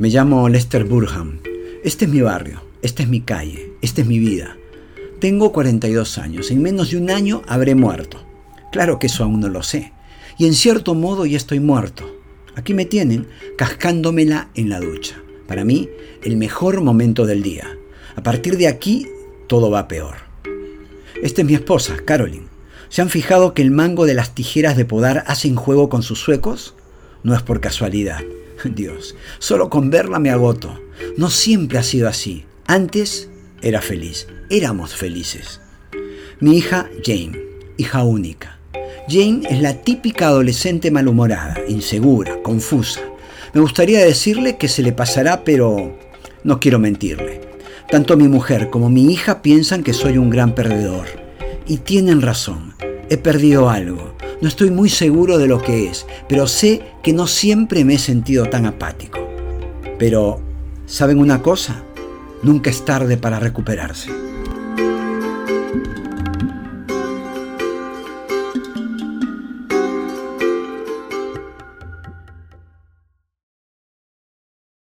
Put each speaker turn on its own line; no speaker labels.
Me llamo Lester Burham. Este es mi barrio, esta es mi calle, esta es mi vida. Tengo 42 años. En menos de un año habré muerto. Claro que eso aún no lo sé. Y en cierto modo ya estoy muerto. Aquí me tienen cascándomela en la ducha. Para mí, el mejor momento del día. A partir de aquí, todo va peor. Esta es mi esposa, Caroline. ¿Se han fijado que el mango de las tijeras de podar hacen juego con sus suecos? No es por casualidad. Dios, solo con verla me agoto. No siempre ha sido así. Antes era feliz. Éramos felices. Mi hija Jane, hija única. Jane es la típica adolescente malhumorada, insegura, confusa. Me gustaría decirle que se le pasará, pero no quiero mentirle. Tanto mi mujer como mi hija piensan que soy un gran perdedor. Y tienen razón. He perdido algo. No estoy muy seguro de lo que es, pero sé que no siempre me he sentido tan apático. Pero, ¿saben una cosa? Nunca es tarde para recuperarse.